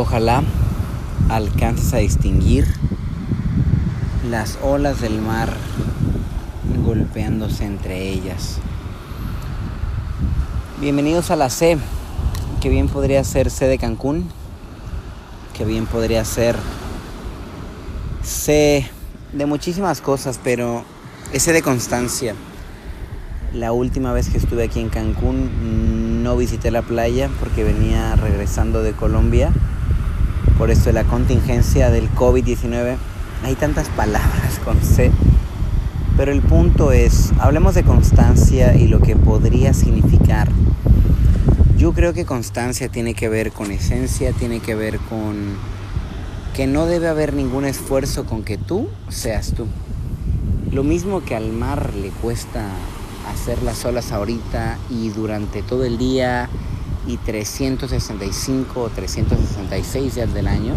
Ojalá alcances a distinguir las olas del mar golpeándose entre ellas. Bienvenidos a la C, que bien podría ser C de Cancún, que bien podría ser C de muchísimas cosas, pero ese de constancia. La última vez que estuve aquí en Cancún no visité la playa porque venía regresando de Colombia por esto de la contingencia del COVID-19. Hay tantas palabras con C. Pero el punto es, hablemos de constancia y lo que podría significar. Yo creo que constancia tiene que ver con esencia, tiene que ver con que no debe haber ningún esfuerzo con que tú seas tú. Lo mismo que al mar le cuesta hacer las olas ahorita y durante todo el día y 365 o 366 días del año,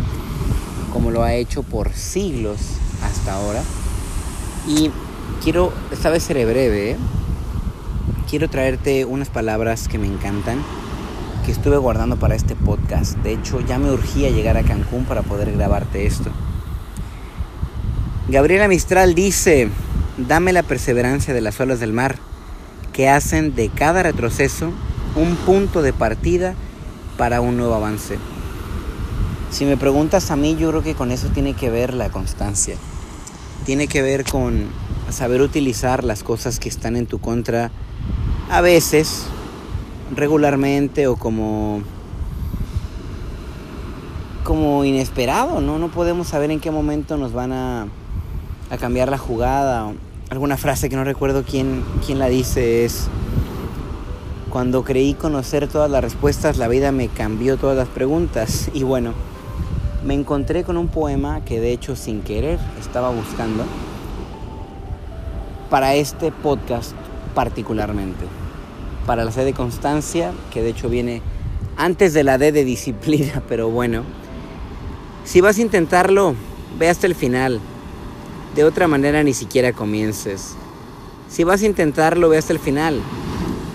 como lo ha hecho por siglos hasta ahora. Y quiero, esta vez seré breve, ¿eh? quiero traerte unas palabras que me encantan, que estuve guardando para este podcast. De hecho, ya me urgía llegar a Cancún para poder grabarte esto. Gabriela Mistral dice, dame la perseverancia de las olas del mar, que hacen de cada retroceso un punto de partida para un nuevo avance. Si me preguntas a mí, yo creo que con eso tiene que ver la constancia. Tiene que ver con saber utilizar las cosas que están en tu contra a veces, regularmente o como como inesperado, ¿no? No podemos saber en qué momento nos van a, a cambiar la jugada. Alguna frase que no recuerdo quién, quién la dice es, cuando creí conocer todas las respuestas, la vida me cambió todas las preguntas. Y bueno, me encontré con un poema que de hecho sin querer estaba buscando para este podcast particularmente. Para la C de constancia, que de hecho viene antes de la D de disciplina, pero bueno. Si vas a intentarlo, ve hasta el final. De otra manera ni siquiera comiences. Si vas a intentarlo, ve hasta el final.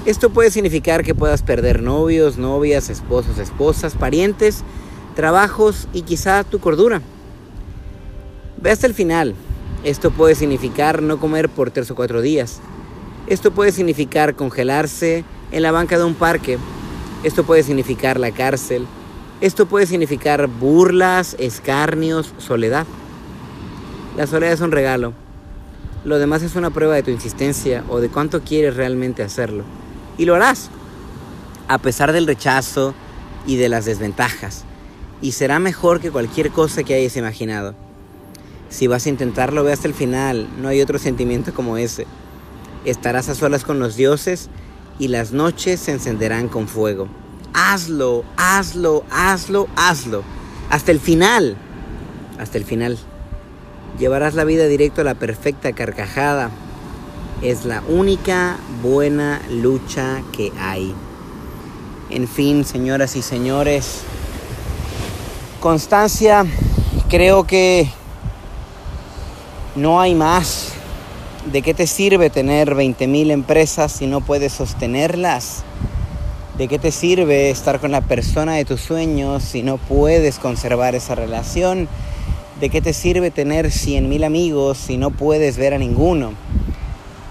Esto puede significar que puedas perder novios, novias, esposos, esposas, parientes, trabajos y quizá tu cordura. Ve hasta el final. Esto puede significar no comer por tres o cuatro días. Esto puede significar congelarse en la banca de un parque. Esto puede significar la cárcel. Esto puede significar burlas, escarnios, soledad. La soledad es un regalo. Lo demás es una prueba de tu insistencia o de cuánto quieres realmente hacerlo y lo harás, a pesar del rechazo y de las desventajas. Y será mejor que cualquier cosa que hayas imaginado. Si vas a intentarlo, ve hasta el final, no hay otro sentimiento como ese. Estarás a solas con los dioses y las noches se encenderán con fuego. Hazlo, hazlo, hazlo, hazlo. Hasta el final. Hasta el final. Llevarás la vida directo a la perfecta carcajada, es la única buena lucha que hay. En fin, señoras y señores, constancia, creo que no hay más. ¿De qué te sirve tener 20.000 empresas si no puedes sostenerlas? ¿De qué te sirve estar con la persona de tus sueños si no puedes conservar esa relación? ¿De qué te sirve tener 100.000 amigos si no puedes ver a ninguno?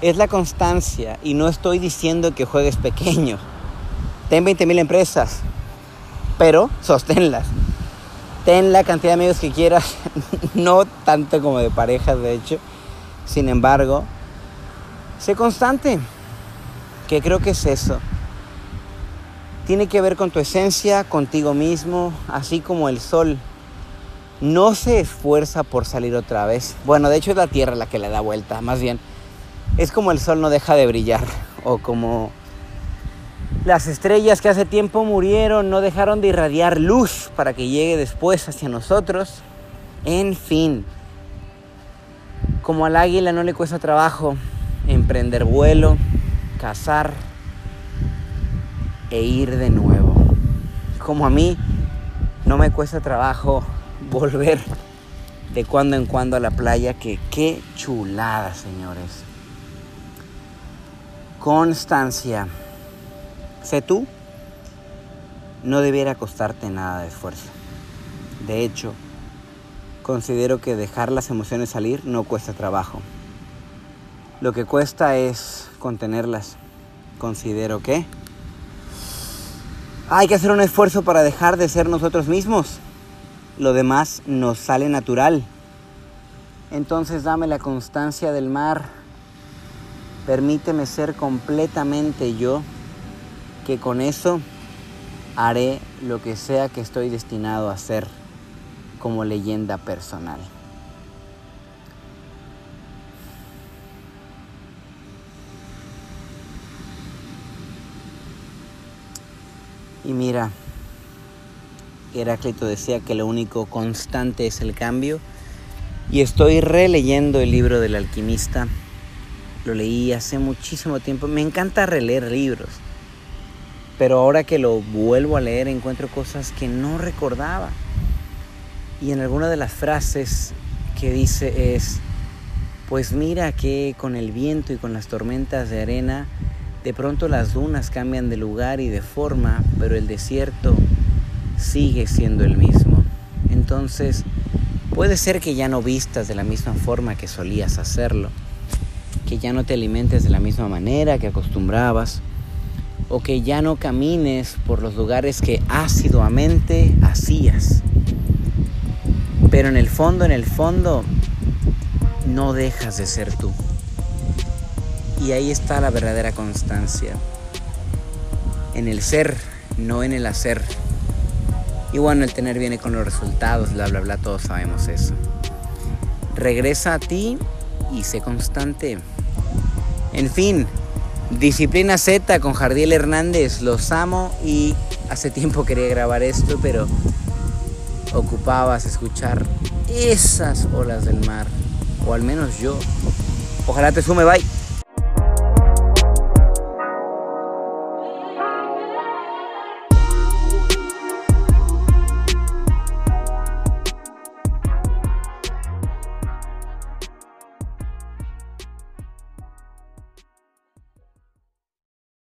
Es la constancia y no estoy diciendo que juegues pequeño. Ten 20 mil empresas, pero sosténlas. Ten la cantidad de amigos que quieras, no tanto como de parejas, de hecho. Sin embargo, sé constante, que creo que es eso. Tiene que ver con tu esencia, contigo mismo, así como el sol. No se esfuerza por salir otra vez. Bueno, de hecho es la tierra la que le da vuelta, más bien es como el sol no deja de brillar o como las estrellas que hace tiempo murieron no dejaron de irradiar luz para que llegue después hacia nosotros. En fin, como al águila no le cuesta trabajo emprender vuelo, cazar e ir de nuevo. Como a mí no me cuesta trabajo volver de cuando en cuando a la playa, que qué chulada, señores constancia. Sé tú, no debiera costarte nada de esfuerzo. De hecho, considero que dejar las emociones salir no cuesta trabajo. Lo que cuesta es contenerlas. Considero que hay que hacer un esfuerzo para dejar de ser nosotros mismos. Lo demás nos sale natural. Entonces dame la constancia del mar. Permíteme ser completamente yo, que con eso haré lo que sea que estoy destinado a hacer como leyenda personal. Y mira, Heráclito decía que lo único constante es el cambio. Y estoy releyendo el libro del alquimista. Lo leí hace muchísimo tiempo. Me encanta releer libros. Pero ahora que lo vuelvo a leer encuentro cosas que no recordaba. Y en alguna de las frases que dice es, pues mira que con el viento y con las tormentas de arena, de pronto las dunas cambian de lugar y de forma, pero el desierto sigue siendo el mismo. Entonces, puede ser que ya no vistas de la misma forma que solías hacerlo, que ya no te alimentes de la misma manera que acostumbrabas, o que ya no camines por los lugares que asiduamente hacías. Pero en el fondo, en el fondo, no dejas de ser tú. Y ahí está la verdadera constancia. En el ser, no en el hacer. Y bueno, el tener viene con los resultados, bla, bla, bla, todos sabemos eso. Regresa a ti y sé constante. En fin, Disciplina Z con Jardiel Hernández, los amo y hace tiempo quería grabar esto, pero ocupabas escuchar esas olas del mar, o al menos yo. Ojalá te sume, bye.